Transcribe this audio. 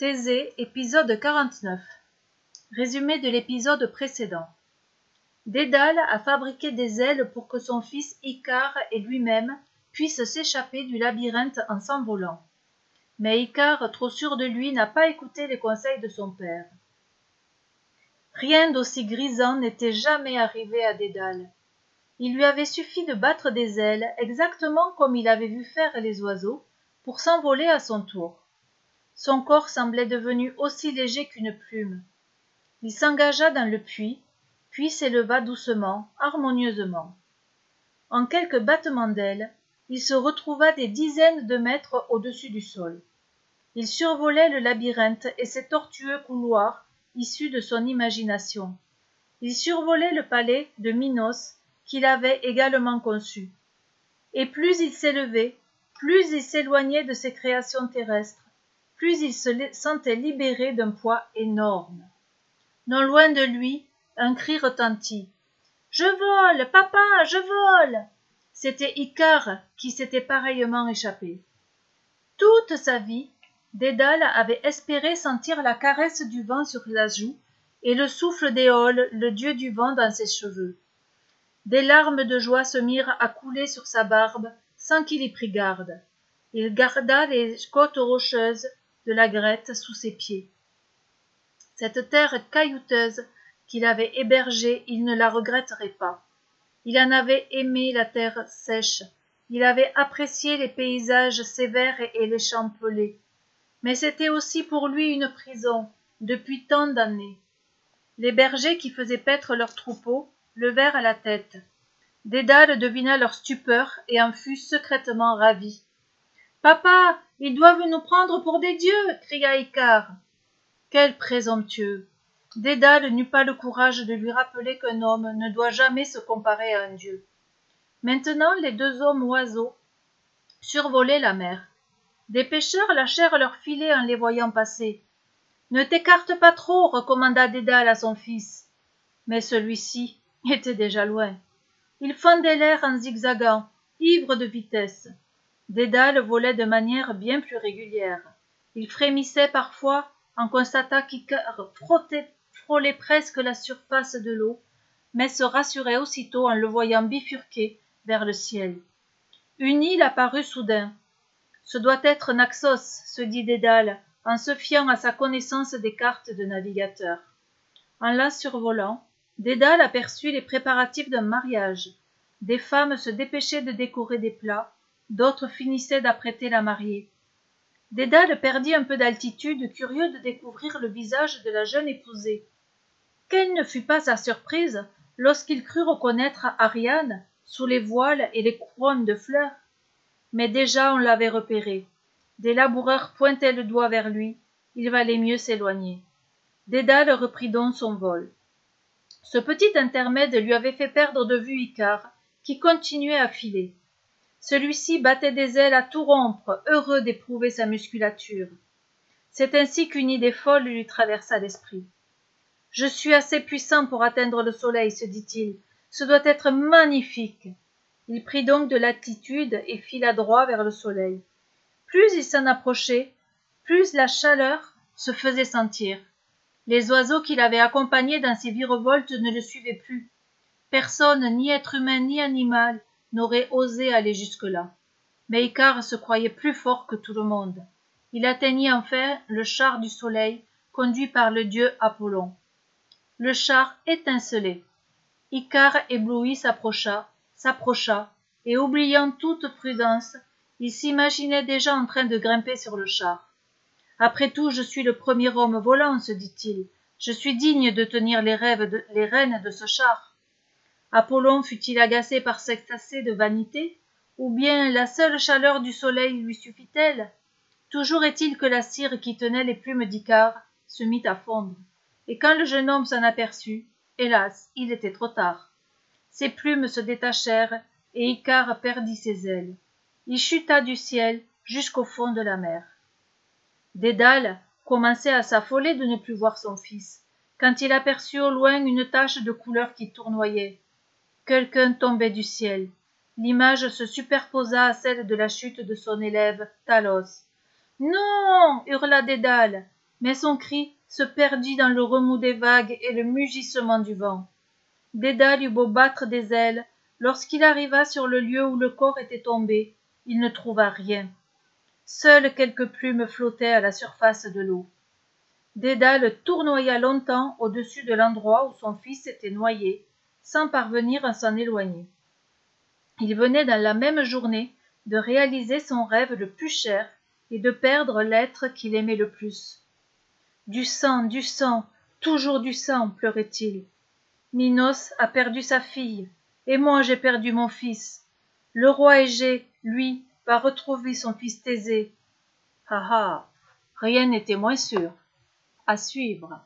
Thésée, épisode 49 Résumé de l'épisode précédent. Dédale a fabriqué des ailes pour que son fils Icare et lui-même puissent s'échapper du labyrinthe en s'envolant. Mais Icare, trop sûr de lui, n'a pas écouté les conseils de son père. Rien d'aussi grisant n'était jamais arrivé à Dédale. Il lui avait suffi de battre des ailes, exactement comme il avait vu faire les oiseaux, pour s'envoler à son tour. Son corps semblait devenu aussi léger qu'une plume. Il s'engagea dans le puits, puis s'éleva doucement, harmonieusement. En quelques battements d'ailes, il se retrouva des dizaines de mètres au-dessus du sol. Il survolait le labyrinthe et ses tortueux couloirs issus de son imagination. Il survolait le palais de Minos qu'il avait également conçu. Et plus il s'élevait, plus il s'éloignait de ses créations terrestres, plus il se sentait libéré d'un poids énorme. Non loin de lui, un cri retentit. Je vole, papa, je vole. C'était Icare qui s'était pareillement échappé. Toute sa vie, Dédale avait espéré sentir la caresse du vent sur la joue et le souffle d'Éole, le dieu du vent, dans ses cheveux. Des larmes de joie se mirent à couler sur sa barbe sans qu'il y prît garde. Il garda les côtes rocheuses de la Grète sous ses pieds. Cette terre caillouteuse qu'il avait hébergée, il ne la regretterait pas. Il en avait aimé la terre sèche, il avait apprécié les paysages sévères et les champs pelés. Mais c'était aussi pour lui une prison, depuis tant d'années. Les bergers qui faisaient paître leurs troupeaux levèrent la tête. Dédale devina leur stupeur et en fut secrètement ravi. Papa, ils doivent nous prendre pour des dieux cria Icare. Quel présomptueux Dédale n'eut pas le courage de lui rappeler qu'un homme ne doit jamais se comparer à un dieu. Maintenant les deux hommes oiseaux survolaient la mer. Des pêcheurs lâchèrent leurs filets en les voyant passer. Ne t'écarte pas trop, recommanda Dédale à son fils. Mais celui-ci était déjà loin. Il fendait l'air en zigzagant, ivre de vitesse. Dédale volait de manière bien plus régulière. Il frémissait parfois en constatant qu'Icare frôlait presque la surface de l'eau, mais se rassurait aussitôt en le voyant bifurquer vers le ciel. Une île apparut soudain. Ce doit être Naxos, se dit Dédale, en se fiant à sa connaissance des cartes de navigateur. En la survolant, Dédale aperçut les préparatifs d'un mariage. Des femmes se dépêchaient de décorer des plats, d'autres finissaient d'apprêter la mariée. Dédale perdit un peu d'altitude, curieux de découvrir le visage de la jeune épousée. Quelle ne fut pas sa surprise lorsqu'il crut reconnaître Ariane sous les voiles et les couronnes de fleurs. Mais déjà on l'avait repéré. Des laboureurs pointaient le doigt vers lui. Il valait mieux s'éloigner. Dédale reprit donc son vol. Ce petit intermède lui avait fait perdre de vue Icare, qui continuait à filer. Celui-ci battait des ailes à tout rompre, heureux d'éprouver sa musculature. C'est ainsi qu'une idée folle lui traversa l'esprit. Je suis assez puissant pour atteindre le soleil, se dit-il. Ce doit être magnifique. Il prit donc de l'attitude et fila droit vers le soleil. Plus il s'en approchait, plus la chaleur se faisait sentir. Les oiseaux qu'il avait accompagnés dans ses virevoltes ne le suivaient plus. Personne, ni être humain ni animal, n'aurait osé aller jusque-là. Mais Icare se croyait plus fort que tout le monde. Il atteignit enfin le char du soleil, conduit par le dieu Apollon. Le char étincelait. Icare ébloui s'approcha, s'approcha, et oubliant toute prudence, il s'imaginait déjà en train de grimper sur le char. Après tout, je suis le premier homme volant, se dit-il. Je suis digne de tenir les, rêves les rênes de ce char. Apollon fut-il agacé par cet accès de vanité, ou bien la seule chaleur du soleil lui suffit-elle? Toujours est-il que la cire qui tenait les plumes d'Icare se mit à fondre, et quand le jeune homme s'en aperçut, hélas, il était trop tard. Ses plumes se détachèrent, et Icare perdit ses ailes. Il chuta du ciel jusqu'au fond de la mer. Dédale commençait à s'affoler de ne plus voir son fils, quand il aperçut au loin une tache de couleur qui tournoyait quelqu'un tombait du ciel. L'image se superposa à celle de la chute de son élève talos. Non hurla dédale mais son cri se perdit dans le remous des vagues et le mugissement du vent. Dédale eut beau battre des ailes lorsqu'il arriva sur le lieu où le corps était tombé il ne trouva rien. Seules quelques plumes flottaient à la surface de l'eau. Dédale tournoya longtemps au-dessus de l'endroit où son fils était noyé sans parvenir à s'en éloigner. Il venait dans la même journée de réaliser son rêve le plus cher et de perdre l'être qu'il aimait le plus. Du sang du sang toujours du sang pleurait-il. Minos a perdu sa fille et moi j'ai perdu mon fils. Le roi égée lui va retrouver son fils thésée. Ah ah rien n'était moins sûr. À suivre